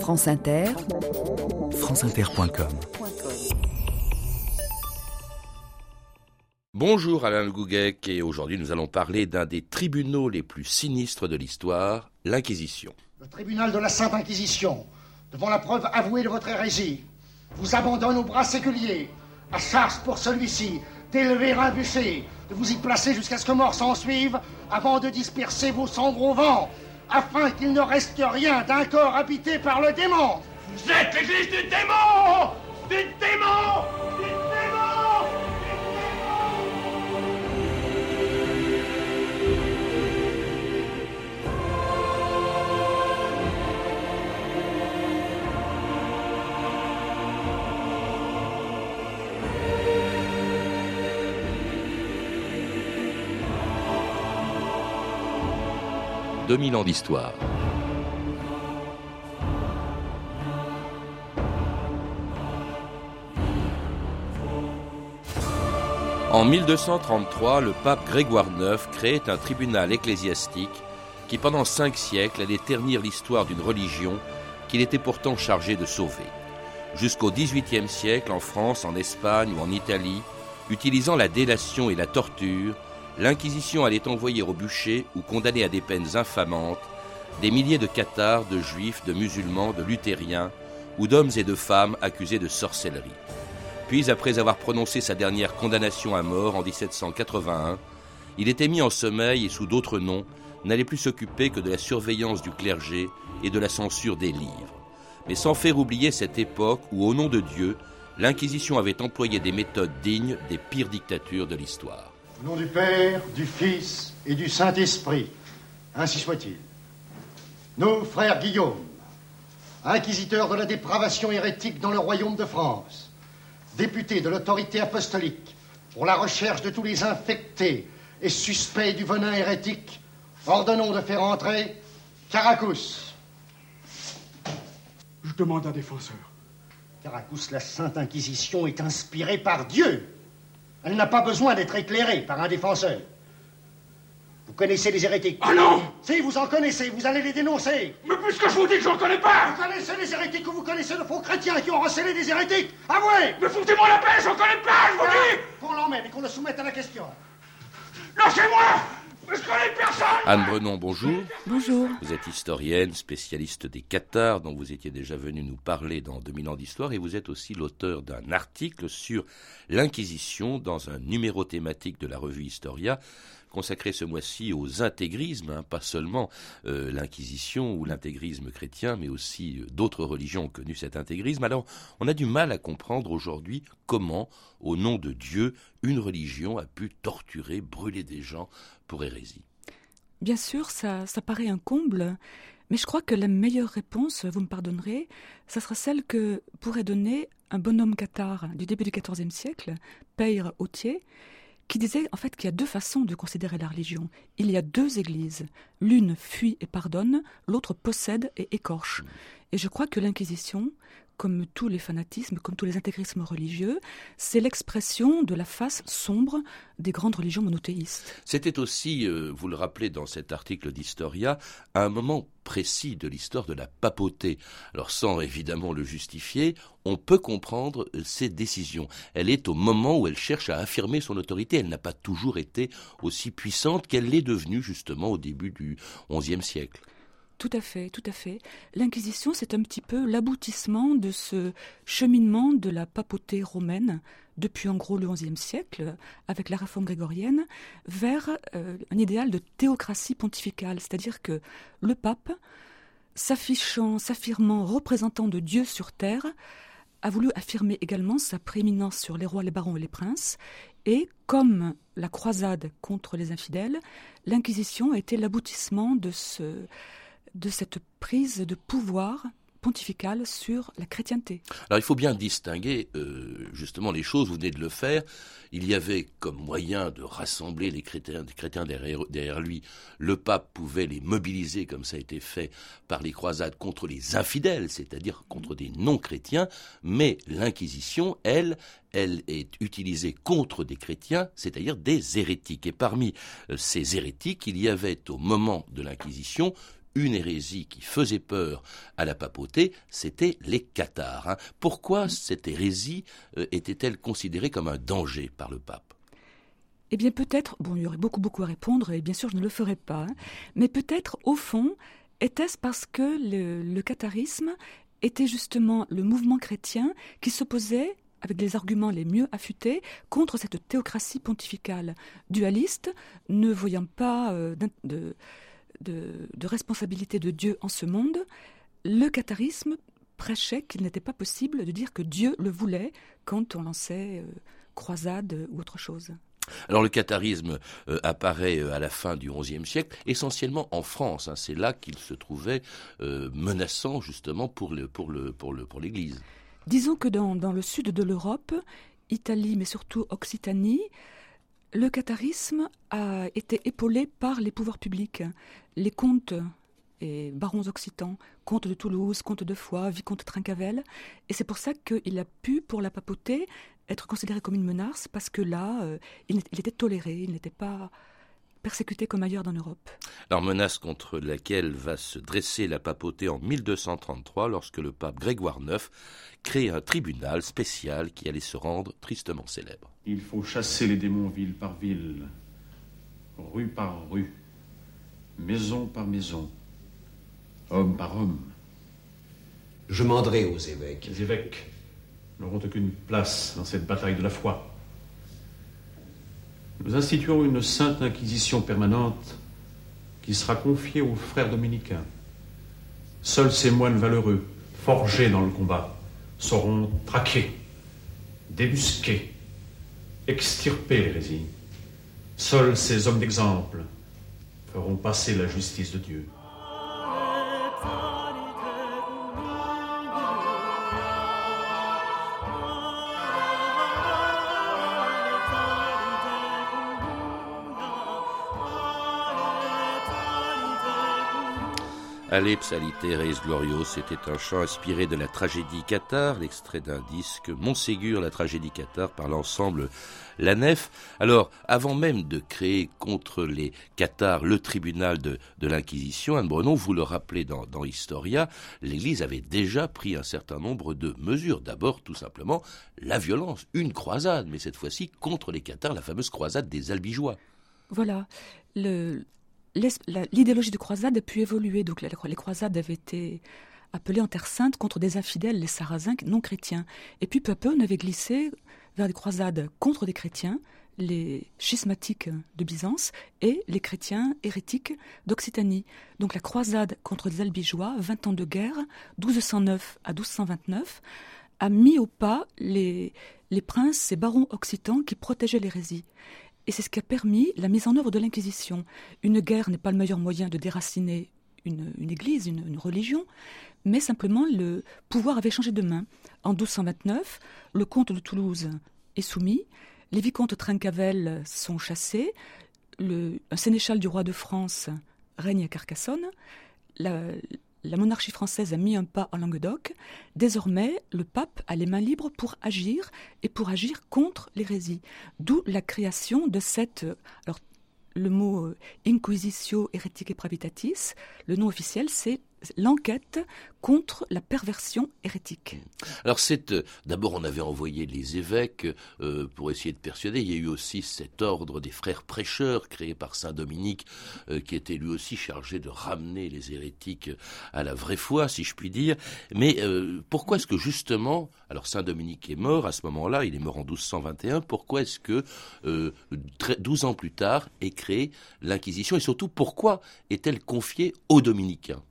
France Inter, franceinter.com Bonjour Alain Gouguec et aujourd'hui nous allons parler d'un des tribunaux les plus sinistres de l'histoire, l'Inquisition. Le tribunal de la Sainte Inquisition, devant la preuve avouée de votre hérésie, vous abandonne aux bras séculiers, à charge pour celui-ci d'élever un bûcher, de vous y placer jusqu'à ce que mort s'en suive, avant de disperser vos cendres au vent, afin qu'il ne reste rien d'un corps habité par le démon. Vous êtes l'église du démon Du démon Du démon « 2000 ans d'histoire. En 1233, le pape Grégoire IX créait un tribunal ecclésiastique qui pendant cinq siècles allait ternir l'histoire d'une religion qu'il était pourtant chargé de sauver. Jusqu'au XVIIIe siècle, en France, en Espagne ou en Italie, utilisant la délation et la torture, l'Inquisition allait envoyer au bûcher ou condamner à des peines infamantes des milliers de cathares, de juifs, de musulmans, de luthériens ou d'hommes et de femmes accusés de sorcellerie. Puis, après avoir prononcé sa dernière condamnation à mort en 1781, il était mis en sommeil et sous d'autres noms n'allait plus s'occuper que de la surveillance du clergé et de la censure des livres. Mais sans faire oublier cette époque où, au nom de Dieu, l'Inquisition avait employé des méthodes dignes des pires dictatures de l'histoire. Au nom du Père, du Fils et du Saint-Esprit, ainsi soit-il. Nous, frères Guillaume, inquisiteurs de la dépravation hérétique dans le royaume de France, députés de l'autorité apostolique pour la recherche de tous les infectés et suspects du venin hérétique, ordonnons de faire entrer Caracous. Je demande un défenseur. Caracous, la Sainte Inquisition est inspirée par Dieu. Elle n'a pas besoin d'être éclairée par un défenseur. Vous connaissez les hérétiques Ah non Si, vous en connaissez, vous allez les dénoncer. Mais puisque je vous dis que j'en connais pas Vous connaissez les hérétiques ou vous connaissez de faux chrétiens qui ont recelé des hérétiques Avouez Mais foutez-moi la paix, j'en connais pas, je vous dis Qu'on l'emmène et qu'on le soumette à la question. Lâchez-moi Mais je connais personne Anne Brenon, bonjour. bonjour. Vous êtes historienne, spécialiste des cathares, dont vous étiez déjà venu nous parler dans 2000 ans d'histoire, et vous êtes aussi l'auteur d'un article sur l'Inquisition dans un numéro thématique de la revue Historia, consacré ce mois-ci aux intégrismes, hein, pas seulement euh, l'Inquisition ou l'intégrisme chrétien, mais aussi euh, d'autres religions ont connu cet intégrisme. Alors, on a du mal à comprendre aujourd'hui comment, au nom de Dieu, une religion a pu torturer, brûler des gens pour hérésie. Bien sûr, ça, ça paraît un comble, mais je crois que la meilleure réponse, vous me pardonnerez, ça sera celle que pourrait donner un bonhomme cathare du début du XIVe siècle, Peyre Autier, qui disait en fait qu'il y a deux façons de considérer la religion. Il y a deux églises. L'une fuit et pardonne, l'autre possède et écorche. Et je crois que l'Inquisition, comme tous les fanatismes, comme tous les intégrismes religieux, c'est l'expression de la face sombre des grandes religions monothéistes. C'était aussi, euh, vous le rappelez dans cet article d'Historia, un moment précis de l'histoire de la papauté. Alors sans évidemment le justifier, on peut comprendre euh, ses décisions. Elle est au moment où elle cherche à affirmer son autorité. Elle n'a pas toujours été aussi puissante qu'elle l'est devenue justement au début du XIe siècle. Tout à fait, tout à fait. L'Inquisition, c'est un petit peu l'aboutissement de ce cheminement de la papauté romaine depuis en gros le XIe siècle, avec la réforme grégorienne, vers euh, un idéal de théocratie pontificale, c'est-à-dire que le pape, s'affichant, s'affirmant représentant de Dieu sur terre, a voulu affirmer également sa prééminence sur les rois, les barons et les princes, et comme la croisade contre les infidèles, l'Inquisition a été l'aboutissement de ce de cette prise de pouvoir pontificale sur la chrétienté. Alors il faut bien distinguer euh, justement les choses, vous venez de le faire. Il y avait comme moyen de rassembler les chrétiens derrière, derrière lui. Le pape pouvait les mobiliser comme ça a été fait par les croisades contre les infidèles, c'est-à-dire contre des non-chrétiens. Mais l'Inquisition, elle, elle est utilisée contre des chrétiens, c'est-à-dire des hérétiques. Et parmi euh, ces hérétiques, il y avait au moment de l'Inquisition une hérésie qui faisait peur à la papauté, c'était les cathares. Hein. Pourquoi cette hérésie euh, était-elle considérée comme un danger par le pape? Eh bien peut-être, bon, il y aurait beaucoup beaucoup à répondre, et bien sûr je ne le ferai pas, hein. mais peut-être au fond, était-ce parce que le, catharisme était justement le mouvement chrétien qui s'opposait avec les arguments les mieux affûtés, contre cette théocratie pontificale dualiste, ne voyant pas euh, de, de, responsabilité de Dieu en ce monde, le catharisme prêchait qu'il n'était pas possible de dire que Dieu le voulait quand on lançait euh, croisade ou autre chose. Alors le catharisme euh, apparaît à la fin du XIe siècle, essentiellement en France. Hein. C'est là qu'il se trouvait menaçant justement pour l'Église. Pour le, pour le, pour Disons que dans, le sud de l'Europe, Italie, mais surtout Occitanie, le catharisme a été épaulé par les pouvoirs publics. Les comtes et barons occitans, comtes de Toulouse, comtes de Foix, vicomte Trincavel. Et c'est pour ça qu'il a pu, pour la papauté, être considéré comme une menace, parce que là, euh, il était toléré, il n'était pas persécuté comme ailleurs dans l'Europe. Alors menace contre laquelle va se dresser la papauté en 1233 lorsque le pape Grégoire IX crée un tribunal spécial qui allait se rendre tristement célèbre. Il faut chasser les démons ville par ville, rue par rue, maison par maison, homme par homme. Je manderai aux évêques. Les évêques n'auront aucune place dans cette bataille de la foi. Nous instituons une sainte inquisition permanente qui sera confiée aux frères dominicains. Seuls ces moines valeureux, forgés dans le combat, sauront traquer, débusquer, extirper l'hérésie. Seuls ces hommes d'exemple feront passer la justice de Dieu. Psaliteres Glorios, c'était un chant inspiré de la tragédie Qatar, l'extrait d'un disque Montségur, la tragédie Qatar, par l'ensemble La Nef. Alors, avant même de créer contre les Qatars le tribunal de, l'Inquisition, Anne Brenon, vous le rappelez dans, dans Historia, l'Église avait déjà pris un certain nombre de mesures. D'abord, tout simplement, la violence, une croisade, mais cette fois-ci contre les Qatars, la fameuse croisade des Albigeois. Voilà. Le, l'idéologie de croisade a pu évoluer. Donc les croisades avaient été appelées en Terre Sainte contre des infidèles, les Sarrasins non chrétiens. Et puis peu à peu, on avait glissé vers des croisades contre des chrétiens, les schismatiques de Byzance et les chrétiens hérétiques d'Occitanie. Donc la croisade contre les Albigeois, 20 ans de guerre, 1209 à 1229, a mis au pas les, les princes et barons occitans qui protégeaient l'hérésie. Et c'est ce qui a permis la mise en œuvre de l'Inquisition. Une guerre n'est pas le meilleur moyen de déraciner une, église, une, religion, mais simplement le pouvoir avait changé de main. En 1229, le comte de Toulouse est soumis, les vicomtes Trincavel sont chassés, un sénéchal du roi de France règne à Carcassonne, la monarchie française a mis un pas en Languedoc. Désormais, le pape a les mains libres pour agir et pour agir contre l'hérésie. D'où la création de cette. Alors, le mot euh, inquisitio heretique et pravitatis, le nom officiel, c'est l'enquête contre la perversion hérétique. Alors c'est euh, d'abord on avait envoyé les évêques euh, pour essayer de persuader. Il y a eu aussi cet ordre des frères prêcheurs créé par saint Dominique euh, qui était lui aussi chargé de ramener les hérétiques à la vraie foi, si je puis dire. Mais pourquoi est-ce que justement, alors saint Dominique est mort à ce moment-là, il est mort en 1221. Pourquoi est-ce que 12 ans plus tard est créée l'Inquisition? Et surtout pourquoi est-elle confiée aux dominicains?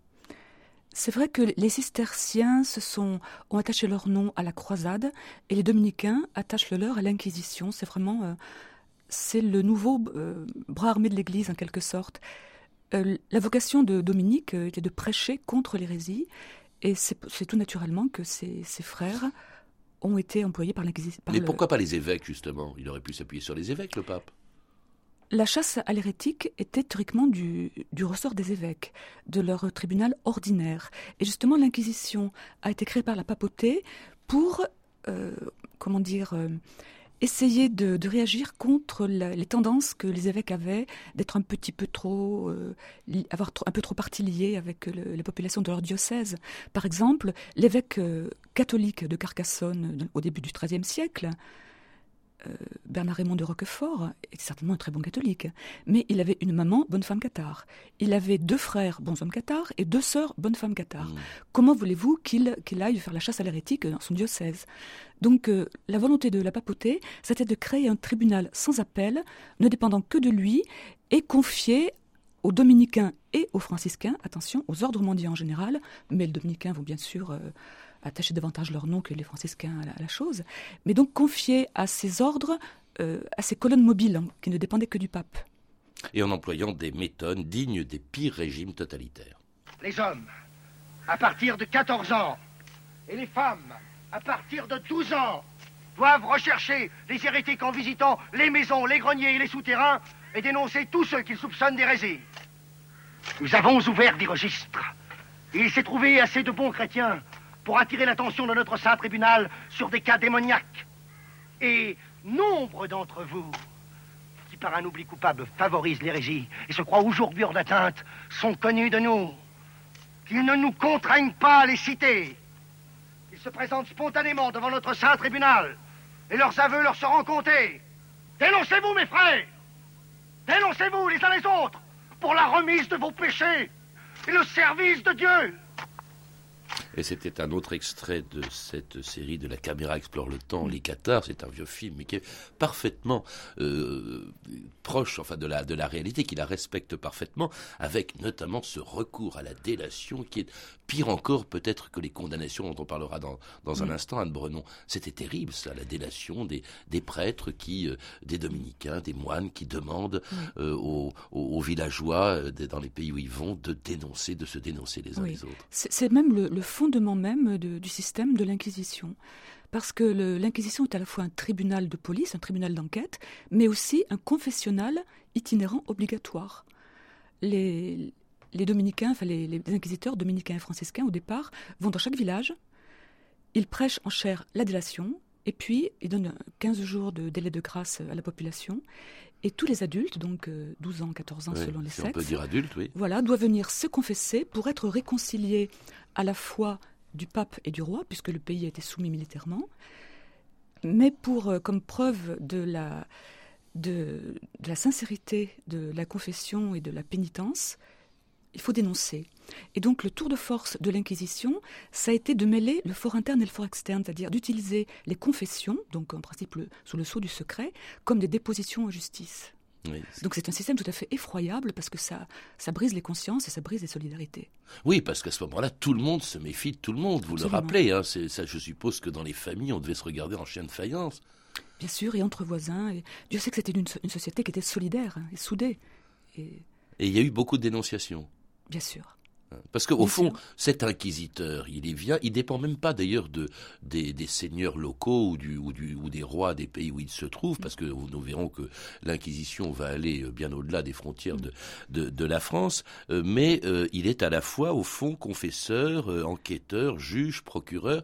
C'est vrai que les cisterciens se sont, ont attaché leur nom à la croisade et les dominicains attachent le leur à l'inquisition. C'est vraiment euh, c'est le nouveau euh, bras armé de l'Église en quelque sorte. Euh, la vocation de Dominique était de prêcher contre l'hérésie et c'est tout naturellement que ses, frères ont été employés par l'Inquisition. Mais pourquoi pas les évêques justement? Il aurait pu s'appuyer sur les évêques, le pape la chasse à l'hérétique était théoriquement du, ressort des évêques, de leur tribunal ordinaire. Et justement, l'Inquisition a été créée par la papauté pour, euh, comment dire, euh, essayer de, réagir contre les tendances que les évêques avaient d'être un petit peu trop, euh, avoir un peu trop avec les populations de leur diocèse. Par exemple, l'évêque euh, catholique de Carcassonne au début du XIIIe siècle, Bernard Raymond de Roquefort était certainement un très bon catholique, mais il avait une maman, bonne femme cathare. Il avait deux frères, bons hommes cathares, et deux sœurs, bonnes femmes cathares. Mmh. Comment voulez-vous qu'il aille faire la chasse à l'hérétique dans son diocèse? Donc euh, la volonté de la papauté, c'était de créer un tribunal sans appel, ne dépendant que de lui, et confié aux dominicains et aux franciscains, attention, aux ordres mondiaux en général, mais les dominicains vont bien sûr... Euh, attacher davantage leur nom que les franciscains à la, chose, mais donc confier à ces ordres, euh, à ces colonnes mobiles hein, qui ne dépendaient que du pape. Et en employant des méthodes dignes des pires régimes totalitaires. Les hommes, à partir de 14 ans, et les femmes, à partir de 12 ans, doivent rechercher les hérétiques en visitant les maisons, les greniers et les souterrains et dénoncer tous ceux qu'ils soupçonnent d'hérésie. Nous avons ouvert des registres. Il s'est trouvé assez de bons chrétiens pour attirer l'attention de notre saint tribunal sur des cas démoniaques. Et nombre d'entre vous, qui par un oubli coupable favorisent l'hérésie et se croient aujourd'hui hors d'atteinte, sont connus de nous. Qu'ils ne nous contraignent pas à les citer. Ils se présentent spontanément devant notre saint tribunal et leurs aveux leur seront comptés. Dénoncez-vous, mes frères Dénoncez-vous les uns les autres pour la remise de vos péchés et le service de Dieu et c'était un autre extrait de cette série de La caméra explore le temps, Les Cathares. C'est un vieux film, mais qui est parfaitement euh, proche enfin, de, la, de la réalité, qui la respecte parfaitement, avec notamment ce recours à la délation qui est pire encore peut-être que les condamnations dont on parlera dans, dans un instant, Anne Brenon. C'était terrible, ça, la délation des, des prêtres, qui, euh, des dominicains, des moines qui demandent euh, aux, aux, villageois dans les pays où ils vont de dénoncer, de se dénoncer les uns les autres. C'est même le, le fondement même du système de l'Inquisition. Parce que l'Inquisition est à la fois un tribunal de police, un tribunal d'enquête, mais aussi un confessionnal itinérant obligatoire. Les, dominicains, enfin les, les, inquisiteurs dominicains et franciscains, au départ, vont dans chaque village, ils prêchent en chair la délation, et puis ils donnent 15 jours de délai de grâce à la population, et tous les adultes, donc 12 euh, ans, 14 ans selon les sexes, on peut dire adultes, oui. voilà, doivent venir se confesser pour être réconciliés à la fois du pape et du roi, puisque le pays a été soumis militairement, mais pour, euh, comme preuve de la, de, la sincérité de la confession et de la pénitence, il faut dénoncer. Et donc le tour de force de l'Inquisition, ça a été de mêler le fort interne et le fort externe, c'est-à-dire d'utiliser les confessions, donc en principe sous le sceau du secret, comme des dépositions en justice. Donc c'est un système tout à fait effroyable parce que ça, ça brise les consciences et ça brise les solidarités. Oui, parce qu'à ce moment-là, tout le monde se méfie de tout le monde. Vous le rappelez, hein, ça, je suppose que dans les familles, on devait se regarder en chien de faïence. Bien sûr, et entre voisins. Et Dieu sait que c'était une, société qui était solidaire hein, et soudée. Et... et il y a eu beaucoup de dénonciations. Bien sûr. Parce qu'au fond, cet inquisiteur, il est vient, il dépend même pas d'ailleurs de des, seigneurs locaux ou du, ou du ou des rois des pays où il se trouve, parce que nous verrons que l'inquisition va aller euh, bien au-delà des frontières de, de, la France, euh, mais euh, il est à la fois au fond confesseur, enquêteur, juge, procureur.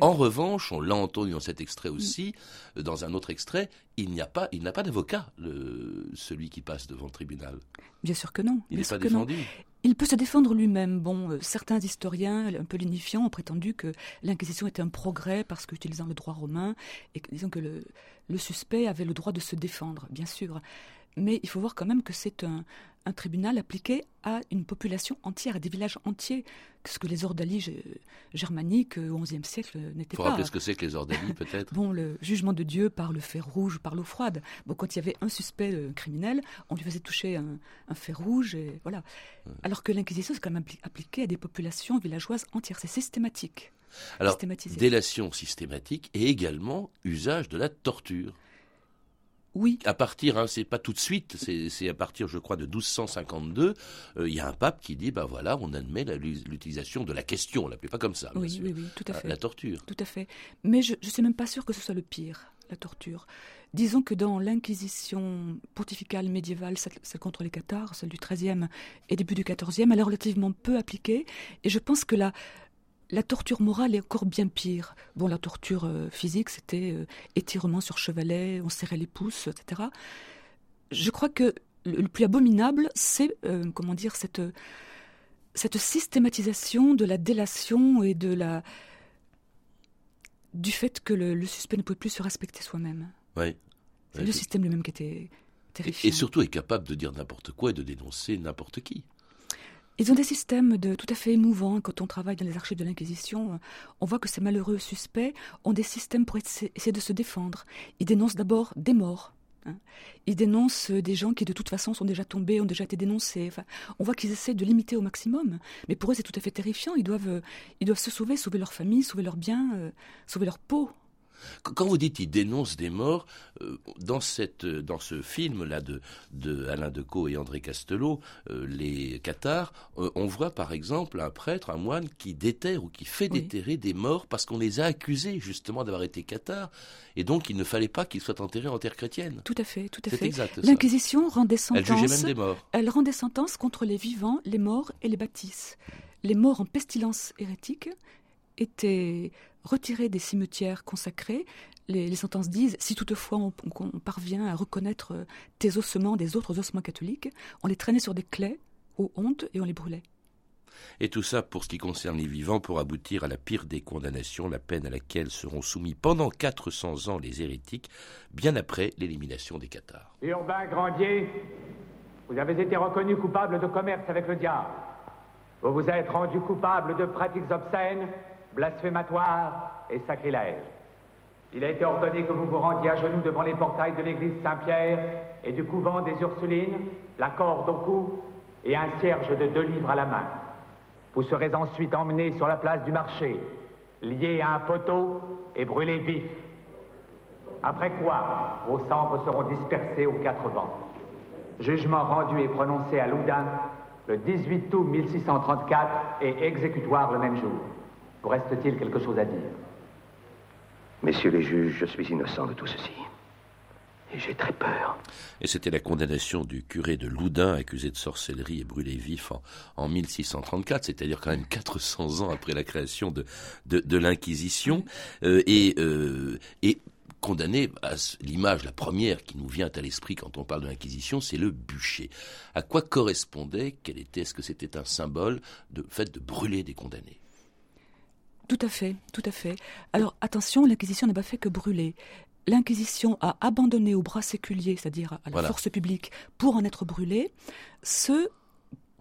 En revanche, on l'a entendu dans cet extrait aussi, dans un autre extrait, il n'y a pas, il n'a pas d'avocat, celui qui passe devant le tribunal. Bien sûr que non. Il n'est pas défendu. Il peut se défendre lui-même. Bon, euh, certains historiens, un peu lignifiants, ont prétendu que l'Inquisition était un progrès parce qu'utilisant le droit romain, et disons que le suspect avait le droit de se défendre, bien sûr. Mais il faut voir quand même que c'est un, un tribunal appliqué à une population entière, à des villages entiers, ce que les ordalies germaniques au XIe siècle n'étaient pas. Faut rappeler ce que c'est que les ordalies, peut-être Bon, le jugement de Dieu par le fer rouge, par l'eau froide. Bon, quand il y avait un suspect euh, criminel, on lui faisait toucher un, fer rouge, et voilà. Alors que l'Inquisition, c'est quand même appliqué à des populations villageoises entières, c'est systématique. Alors, délation systématique et également usage de la torture. Oui. À partir, hein, c'est pas tout de suite, c'est à partir, je crois, de 1252, euh, il y a un pape qui dit, ben voilà, on admet l'utilisation de la question, on l'appelait pas comme ça. Oui, oui, oui, tout à fait. La, torture. Tout à fait. Mais je, ne suis même pas sûr que ce soit le pire, la torture. Disons que dans l'inquisition pontificale médiévale, celle, contre les cathares, celle du XIIIe et début du XIVe, elle est relativement peu appliquée, et je pense que la, la torture morale est encore bien pire. Bon, la torture euh, physique, c'était euh, étirement sur chevalet, on serrait les pouces, etc. Je crois que le, plus abominable, c'est, euh, comment dire, cette, cette systématisation de la délation et de la du fait que le, suspect ne pouvait plus se respecter soi-même. Oui. C'est le système lui-même qui était terrifiant. Et, surtout est capable de dire n'importe quoi et de dénoncer n'importe qui. Ils ont des systèmes de, tout à fait émouvants. Quand on travaille dans les archives de l'Inquisition, on voit que ces malheureux suspects ont des systèmes pour essayer de se défendre. Ils dénoncent d'abord des morts. Hein. Ils dénoncent des gens qui de toute façon sont déjà tombés, ont déjà été dénoncés. on voit qu'ils essaient de limiter au maximum. Mais pour eux, c'est tout à fait terrifiant. Ils doivent, ils doivent se sauver, sauver leur famille, sauver leurs biens, euh, sauver leur peau. Quand vous dites il dénonce des morts, euh, dans, cette, dans ce film-là de, de Alain Decaux et André Castelot, euh, Les Cathares, euh, on voit par exemple un prêtre, un moine qui déterre ou qui fait déterrer des morts parce qu'on les a accusés justement d'avoir été cathares et donc il ne fallait pas qu'ils soient enterrés en terre chrétienne. Tout à fait, tout à fait. L'Inquisition rendait sentences. Elle jugeait même des morts. Elle rendait sentence contre les vivants, les morts et les bâtisses. Les morts en pestilence hérétique étaient retirés des cimetières consacrés. Les, sentences disent si toutefois on, parvient à reconnaître euh, tes ossements des autres ossements catholiques, on les traînait sur des claies aux hontes et on les brûlait. Et tout ça pour ce qui concerne les vivants, pour aboutir à la pire des condamnations, la peine à laquelle seront soumis pendant 400 ans les hérétiques, bien après l'élimination des cathares. Urbain Grandier, vous avez été reconnu coupable de commerce avec le diable. Vous vous êtes rendu coupable de pratiques obscènes blasphématoire et sacrilège. Il a été ordonné que vous vous rendiez à genoux devant les portails de l'église Saint-Pierre et du couvent des Ursulines, la corde au cou et un cierge de deux livres à la main. Vous serez ensuite emmené sur la place du marché, lié à un poteau et brûlé vif. Après quoi, vos cendres seront dispersées aux quatre vents. Jugement rendu et prononcé à Loudun le 18 août 1634 et exécutoire le même jour. Vous reste-t-il quelque chose à dire Messieurs les juges, je suis innocent de tout ceci. Et j'ai très peur. Et c'était la condamnation du curé de Loudun, accusé de sorcellerie et brûlé vif en, 1634, c'est-à-dire quand même 400 ans après la création de, de, l'Inquisition. Euh, et, euh, et condamné à l'image, la première qui nous vient à l'esprit quand on parle de l'Inquisition, c'est le bûcher. À quoi correspondait, quel était, est-ce que c'était un symbole de fait de brûler des condamnés? Tout à fait, tout à fait. Alors attention, l'Inquisition n'a pas fait que brûler. L'Inquisition a abandonné au bras séculier, c'est-à-dire à la force publique, pour en être brûlée, ceux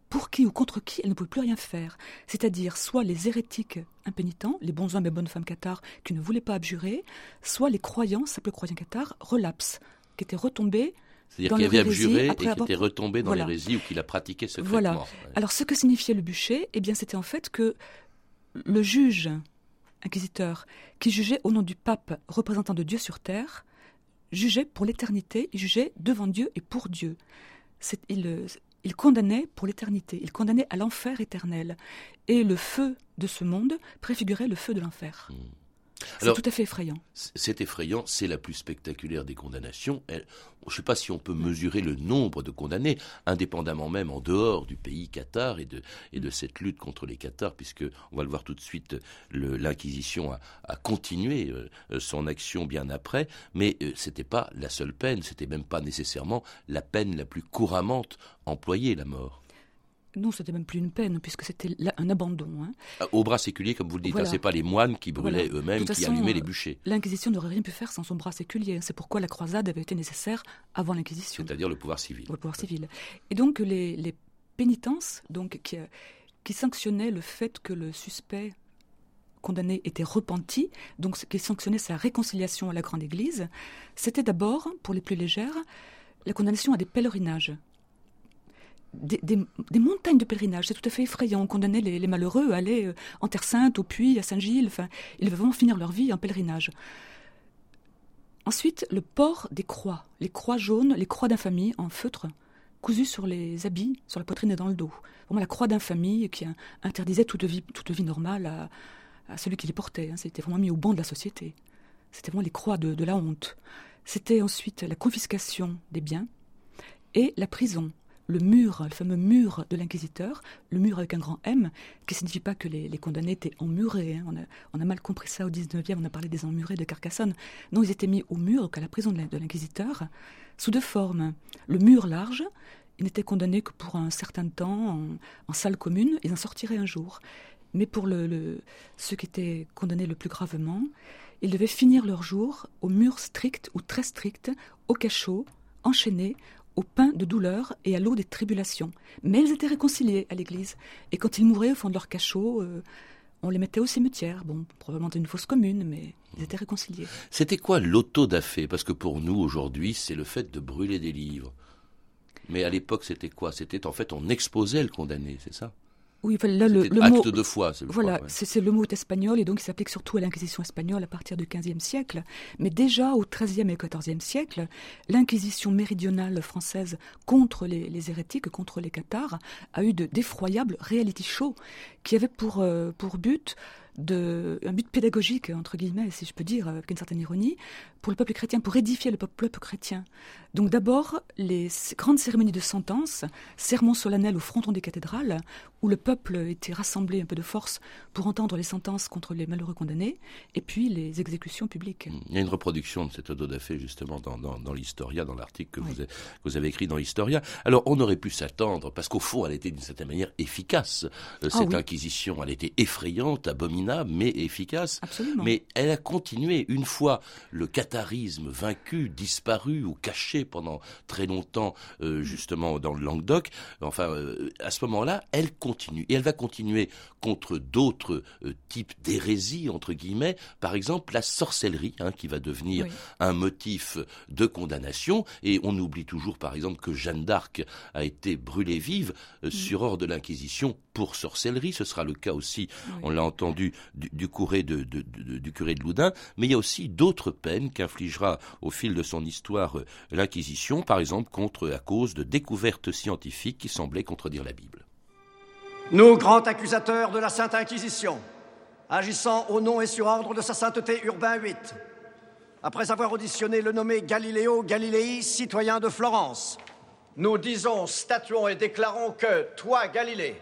pour qui ou contre qui elle ne pouvait plus rien faire. C'est-à-dire soit les hérétiques impénitents, les bons hommes et bonnes femmes cathares qui ne voulaient pas abjurer, soit les croyants, simples croyants cathares, relapses, qui étaient retombés c'est-à-dire qu'il avait abjuré et qui était retombé dans l'hérésie ou qu'il a pratiqué secrètement. Voilà. Alors ce que signifiait le bûcher, eh bien c'était en fait que le juge inquisiteur qui jugeait au nom du pape représentant de Dieu sur terre, jugeait pour l'éternité, il jugeait devant Dieu et pour Dieu. Il, condamnait pour l'éternité, il condamnait à l'enfer éternel. Et le feu de ce monde préfigurait le feu de l'enfer. Hmm. C'est tout à fait effrayant. C'est effrayant, c'est la plus spectaculaire des condamnations. je ne sais pas si on peut mesurer le nombre de condamnés, indépendamment même en dehors du pays Qatar et de, et de cette lutte contre les Qatars, puisque, on va le voir tout de suite, l'Inquisition a, continué euh, son action bien après, mais euh, ce n'était pas la seule peine, c'était même pas nécessairement la peine la plus couramment employée, la mort. Non, c'était même plus une peine, puisque c'était un abandon. Hein. Euh, au bras séculier, comme vous le dites, hein, ce n'est pas les moines qui brûlaient eux-mêmes, qui allumaient les bûchers. L'Inquisition n'aurait rien pu faire sans son bras séculier. C'est pourquoi la croisade avait été nécessaire avant l'Inquisition. C'est-à-dire le pouvoir civil. Le pouvoir civil. Et donc les, pénitences, donc, qui, qui sanctionnaient le fait que le suspect condamné était repenti, donc ce qui sanctionnait sa réconciliation à la Grande Église, c'était d'abord, pour les plus légères, la condamnation à des pèlerinages des, montagnes de pèlerinage. C'est tout à fait effrayant. On condamnait les, malheureux à aller euh, en Terre Sainte, au Puy, à Saint-Gilles. Enfin, ils devaient vraiment finir leur vie en pèlerinage. Ensuite, le port des croix, les croix jaunes, les croix d'infamie en feutre, cousues sur les habits, sur la poitrine et dans le dos. Vraiment la croix d'infamie qui interdisait toute vie, toute vie normale à, celui qui les portait. Hein. C'était vraiment mis au banc de la société. C'était vraiment les croix de la honte. C'était ensuite la confiscation des biens et la prison le mur, le fameux mur de l'inquisiteur, le mur avec un grand M, qui signifie pas que les, condamnés étaient emmurés. Hein. On, a, mal compris ça au 19e, on a parlé des emmurés de Carcassonne. Non, ils étaient mis au mur, donc à la prison de l'inquisiteur, sous deux formes. Le mur large, ils n'étaient condamnés que pour un certain temps en, salle commune, ils en sortiraient un jour. Mais pour le, ceux qui étaient condamnés le plus gravement, ils devaient finir leur jour au mur strict ou très strict, au cachot, enchaînés, au pain de douleur et à l'eau des tribulations. Mais ils étaient réconciliés à l'église. Et quand ils mouraient au fond de leur cachot, euh, on les mettait au cimetière. Bon, probablement une fosse commune, mais ils étaient réconciliés. C'était quoi l'auto-da-fé? Parce que pour nous, aujourd'hui, c'est le fait de brûler des livres. Mais à l'époque, c'était quoi? C'était en fait, on exposait le condamné, c'est ça? Oui, là, le, le acte mot, de foi. Voilà, c'est le mot espagnol et donc il s'applique surtout à l'Inquisition espagnole à partir du XVe siècle. Mais déjà au XIIIe et XIVe siècle, l'Inquisition méridionale française contre les, hérétiques, contre les cathares, a eu d'effroyables reality shows qui avaient pour, euh, pour but de, un but pédagogique, entre guillemets, si je peux dire, avec une certaine ironie, pour le peuple chrétien, pour édifier le peuple chrétien. Donc d'abord, les grandes cérémonies de sentence, sermons solennels au fronton des cathédrales, où le peuple était rassemblé un peu de force pour entendre les sentences contre les malheureux condamnés, et puis les exécutions publiques. Il y a une reproduction de cette auto fait justement dans, dans, l'Historia, dans l'article que, vous avez, que vous avez écrit dans l'Historia. Alors on aurait pu s'attendre, parce qu'au fond elle était d'une certaine manière efficace, euh, cette ah inquisition, elle était effrayante, abominable, mais efficace. Absolument. Mais elle a continué une fois le catharisme vaincu, disparu ou caché pendant très longtemps, euh, justement dans le Languedoc. Enfin, euh, à ce moment-là, elle continue et elle va continuer contre d'autres euh, types d'hérésie entre guillemets. Par exemple, la sorcellerie, hein, qui va devenir un motif de condamnation. Et on oublie toujours, par exemple, que Jeanne d'Arc a été brûlée vive sur ordre de l'Inquisition pour sorcellerie. Ce sera le cas aussi, on l'a entendu, du, curé de, du curé de Loudun. Mais il y a aussi d'autres peines qu'infligera au fil de son histoire l'Inquisition, par exemple contre à cause de découvertes scientifiques qui semblaient contredire la Bible. Nous, grands accusateurs de la Sainte Inquisition, agissant au nom et sur ordre de sa sainteté Urbain VIII, après avoir auditionné le nommé Galiléo Galilei, citoyen de Florence, nous disons, statuons et déclarons que, toi, Galilée,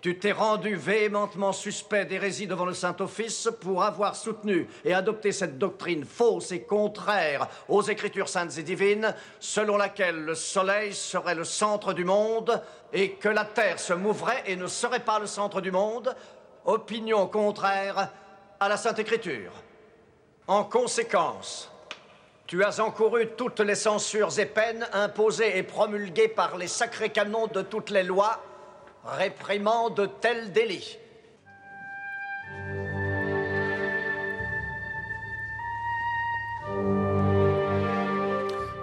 tu t'es rendu véhémentement suspect d'hérésie devant le Saint-Office pour avoir soutenu et adopté cette doctrine fausse et contraire aux Écritures saintes et divines, selon laquelle le Soleil serait le centre du monde et que la Terre se mouvrait et ne serait pas le centre du monde, opinion contraire à la Sainte Écriture. En conséquence, tu as encouru toutes les censures et peines imposées et promulguées par les sacrés canons de toutes les lois réprimant de tels délits.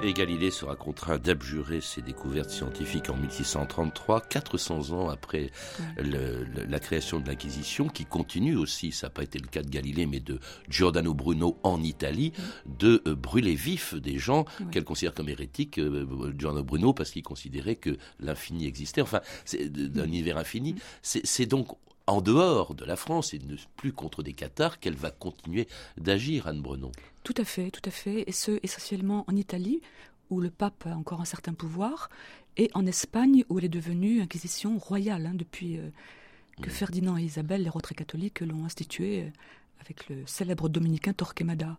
Et Galilée sera contraint d'abjurer ses découvertes scientifiques en 1633, 400 ans après la création de l'Inquisition, qui continue aussi, ça n'a pas été le cas de Galilée, mais de Giordano Bruno en Italie, de euh, brûler vif des gens qu'elle considère comme hérétiques, euh, Giordano Bruno, parce qu'il considérait que l'infini existait, enfin, c'est d'un univers infini. C'est donc en dehors de la France et ne plus contre des Cathares qu'elle va continuer d'agir, Anne Brenon. Tout à fait, tout à fait, et ce essentiellement en Italie, où le pape a encore un certain pouvoir, et en Espagne, où elle est devenue inquisition royale hein, depuis euh, que. Ferdinand et Isabelle, les retraits catholiques, l'ont instituée euh, avec le célèbre dominicain Torquemada.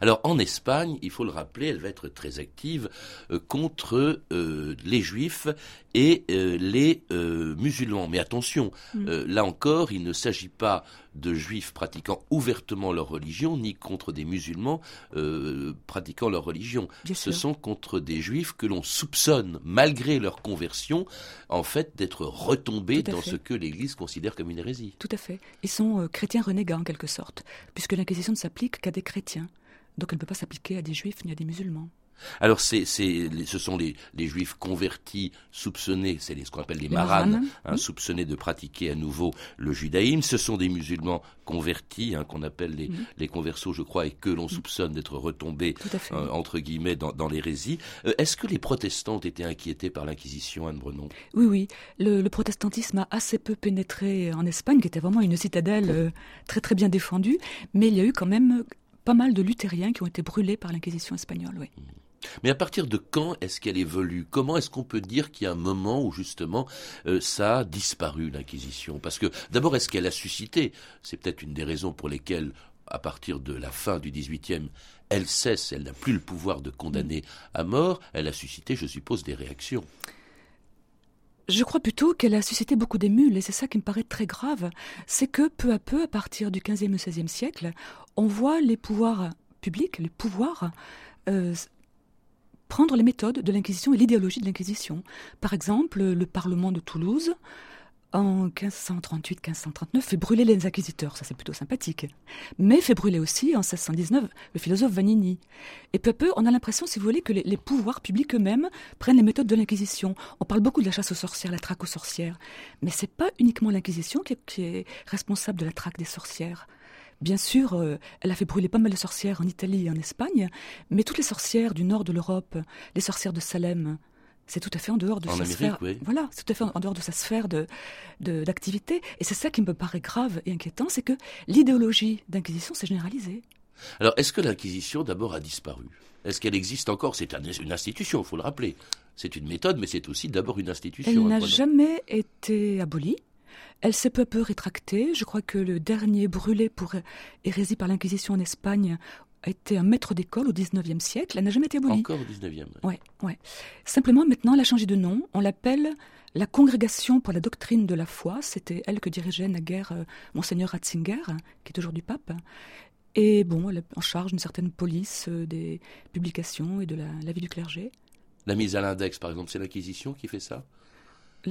Alors en Espagne, il faut le rappeler, elle va être très active euh, contre euh, les juifs et euh, les musulmans. Mais attention, mm. là encore, il ne s'agit pas de juifs pratiquant ouvertement leur religion, ni contre des musulmans pratiquant leur religion. Ce sont contre des juifs que l'on soupçonne, malgré leur conversion, en fait, d'être retombés dans ce que l'Église considère comme une hérésie. Tout à fait. Ils sont chrétiens renégats en quelque sorte, puisque l'Inquisition ne s'applique qu'à des chrétiens. Donc elle ne peut pas s'appliquer à des juifs ni à des musulmans. Alors, c'est, c'est, ce sont les, les, juifs convertis, soupçonnés, c'est ce qu'on appelle les, maranes, hein, soupçonnés de pratiquer à nouveau le judaïsme. Ce sont des musulmans convertis, hein, qu'on appelle les, les conversos, je crois, et que l'on soupçonne d'être retombés, euh, entre guillemets, dans, dans l'hérésie. Euh, est-ce que les protestants ont été inquiétés par l'Inquisition, Anne Brenon? Oui, oui. Le, le, protestantisme a assez peu pénétré en Espagne, qui était vraiment une citadelle euh, très très bien défendue, mais il y a eu quand même pas mal de luthériens qui ont été brûlés par l'Inquisition espagnole, oui. Mais à partir de quand est-ce qu'elle évolue? Comment est-ce qu'on peut dire qu'il y a un moment où justement euh, ça a disparu l'Inquisition? Parce que d'abord, est-ce qu'elle a suscité? C'est peut-être une des raisons pour lesquelles, à partir de la fin du XVIIIe, elle cesse, elle n'a plus le pouvoir de condamner à mort. Elle a suscité, je suppose, des réactions. Je crois plutôt qu'elle a suscité beaucoup d'émules, et c'est ça qui me paraît très grave. C'est que peu à peu, à partir du XVe et XVIe siècle, on voit les pouvoirs publics, les pouvoirs, euh, prendre les méthodes de l'Inquisition et l'idéologie de l'Inquisition. Par exemple, le Parlement de Toulouse, en 1538-1539, fait brûler les inquisiteurs, ça c'est plutôt sympathique. Mais fait brûler aussi, en 1619, le philosophe Vanini. Et peu à peu, on a l'impression, si vous voulez, que les, pouvoirs publics eux-mêmes prennent les méthodes de l'Inquisition. On parle beaucoup de la chasse aux sorcières, la traque aux sorcières. Mais c'est pas uniquement l'Inquisition qui, est responsable de la traque des sorcières. Bien sûr, euh, elle a fait brûler pas mal de sorcières en Italie et en Espagne, mais toutes les sorcières du nord de l'Europe, les sorcières de Salem, c'est tout à fait en dehors de sa sphère. Voilà, c'est tout à fait en dehors de sa sphère de d'activité. Et c'est ça qui me paraît grave et inquiétant, c'est que l'idéologie d'inquisition s'est généralisée. Alors, est-ce que l'inquisition d'abord a disparu? Est-ce qu'elle existe encore? C'est une institution, il faut le rappeler. C'est une méthode, mais c'est aussi d'abord une institution. Elle n'a jamais été abolie. Elle s'est peu à peu rétractée. Je crois que le dernier brûlé pour hérésie par l'Inquisition en Espagne a été un maître d'école au XIXe siècle. Elle n'a jamais été abolie. Encore au XIXe. Ouais, ouais. Simplement, maintenant, elle a changé de nom. On l'appelle la Congrégation pour la doctrine de la foi. C'était elle que dirigeait naguère euh, Monseigneur Ratzinger, qui est aujourd'hui pape. Et bon, elle est en charge d'une certaine police euh, des publications et de la, la vie du clergé. La mise à l'index, par exemple, c'est l'Inquisition qui fait ça?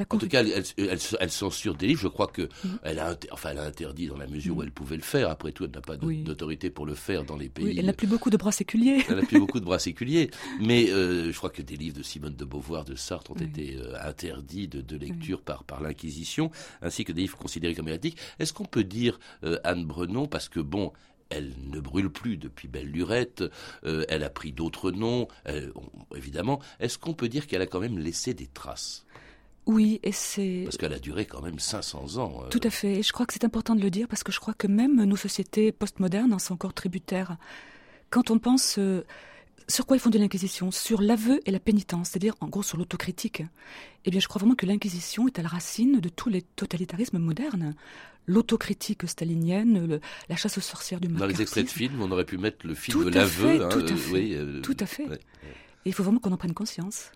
En tout cas, elle, censure des livres. Je crois que mm. elle a, enfin, elle a interdit dans la mesure où mm. elle pouvait le faire. Après tout, elle n'a pas d'autorité pour le faire dans les pays. Oui, elle n'a plus beaucoup de bras séculiers. Elle n'a plus beaucoup de bras séculiers. Mais euh, je crois que des livres de Simone de Beauvoir, de Sartre ont été euh, interdits de, lecture par, par l'Inquisition, ainsi que des livres considérés comme hérétiques. Est-ce qu'on peut dire, euh, Anne Brenon, parce que bon, elle ne brûle plus depuis Belle Lurette, elle a pris d'autres noms, évidemment. Est-ce qu'on peut dire qu'elle a quand même laissé des traces? Oui, et c'est... Parce qu'elle a duré quand même 500 ans. Euh. Tout à fait. Et je crois que c'est important de le dire parce que je crois que même nos sociétés postmodernes en sont encore tributaires. Quand on pense... Euh, sur quoi ils fondé l'Inquisition? Sur l'aveu et la pénitence, c'est-à-dire en gros sur l'autocritique. Eh bien, je crois vraiment que l'Inquisition est à la racine de tous les totalitarismes modernes. L'autocritique stalinienne, la chasse aux sorcières du Dans les extraits de films, on aurait pu mettre le film de l'aveu. Hein, tout, à fait, euh, tout à fait. il faut vraiment qu'on en prenne conscience.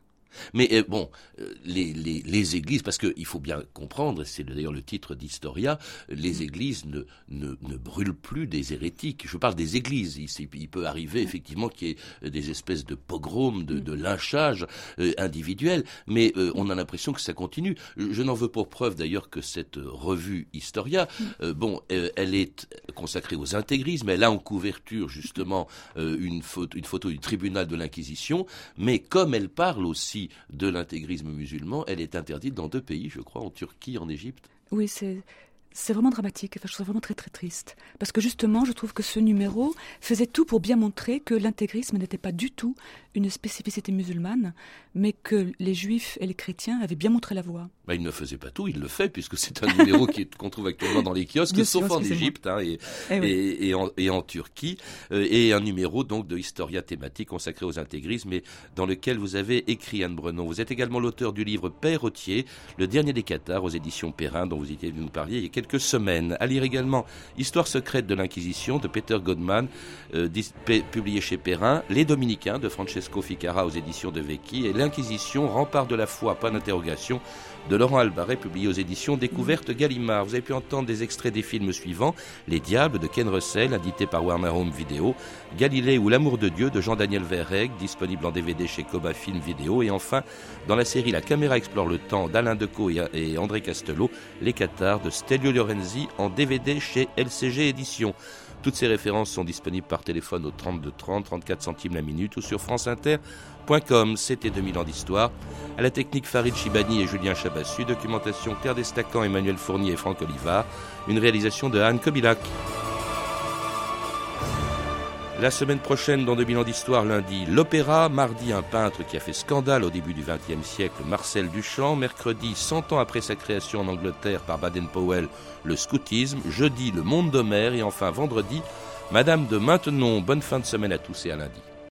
Mais euh, bon, euh, les, les, les, églises, parce qu'il faut bien comprendre, c'est d'ailleurs le titre d'Historia, les mm. églises ne, ne, ne, brûlent plus des hérétiques. Je parle des églises. Il, peut arriver effectivement qu'il y ait des espèces de pogroms, de, mm. de lynchages euh, individuels, mais on a l'impression que ça continue. Je n'en veux pour preuve d'ailleurs que cette revue Historia, mm. bon, elle est consacrée aux intégrismes, elle a en couverture justement une, photo, une photo du tribunal de l'Inquisition, mais comme elle parle aussi de l'intégrisme musulman, elle est interdite dans deux pays, je crois, en Turquie, en Égypte. Oui, c'est c'est vraiment dramatique. Je trouve ça vraiment très très triste. Parce que justement, je trouve que ce numéro faisait tout pour bien montrer que l'intégrisme n'était pas du tout une spécificité musulmane, mais que les juifs et les chrétiens avaient bien montré la voie. Bah, il ne faisait pas tout, il le fait, puisque c'est un numéro qu'on trouve actuellement dans les kiosques, sauf en Égypte hein, et, et, en, et, en, Turquie, euh, et un numéro donc de Historia thématique consacré aux intégrismes, et dans lequel vous avez écrit Anne Brenon. Vous êtes également l'auteur du livre Père Rotier, le dernier des Cathares aux éditions Perrin, dont vous étiez venu nous parler il y a quelques semaines. À lire également Histoire secrète de l'Inquisition de Peter Godman, euh, publié chez Perrin, Les Dominicains de Francesco Ficara aux éditions de Vecchi, et L'Inquisition, rempart de la foi, pas d'interrogation, de Laurent Albaret, publié aux éditions Découverte Gallimard. Vous avez pu entendre des extraits des films suivants Les Diables de Ken Russell, édité par Warner Home Video, Galilée ou L'amour de Dieu de Jean-Daniel Verreg, disponible en DVD chez Coba Film Vidéo, et enfin, dans la série La caméra explore le temps d'Alain Decaux et André Castelot, Les Cathares de Stelio Lorenzi en DVD chez LCG Éditions. Toutes ces références sont disponibles par téléphone au 32 30, 34 centimes la minute ou sur franceinter.com. C'était 2000 ans d'histoire. À la technique Farid Chibani et Julien Chabassu, documentation Claire Destacan, Emmanuel Fournier et Franck Olivard, une réalisation de Anne Kobilac. La semaine prochaine, dans 2000 ans d'histoire, lundi, l'opéra. Mardi, un peintre qui a fait scandale au début du XXe siècle, Marcel Duchamp. Mercredi, 100 ans après sa création en Angleterre par Baden-Powell, le scoutisme. Jeudi, le monde d'Homère. Et enfin, vendredi, Madame de Maintenon. Bonne fin de semaine à tous et à lundi.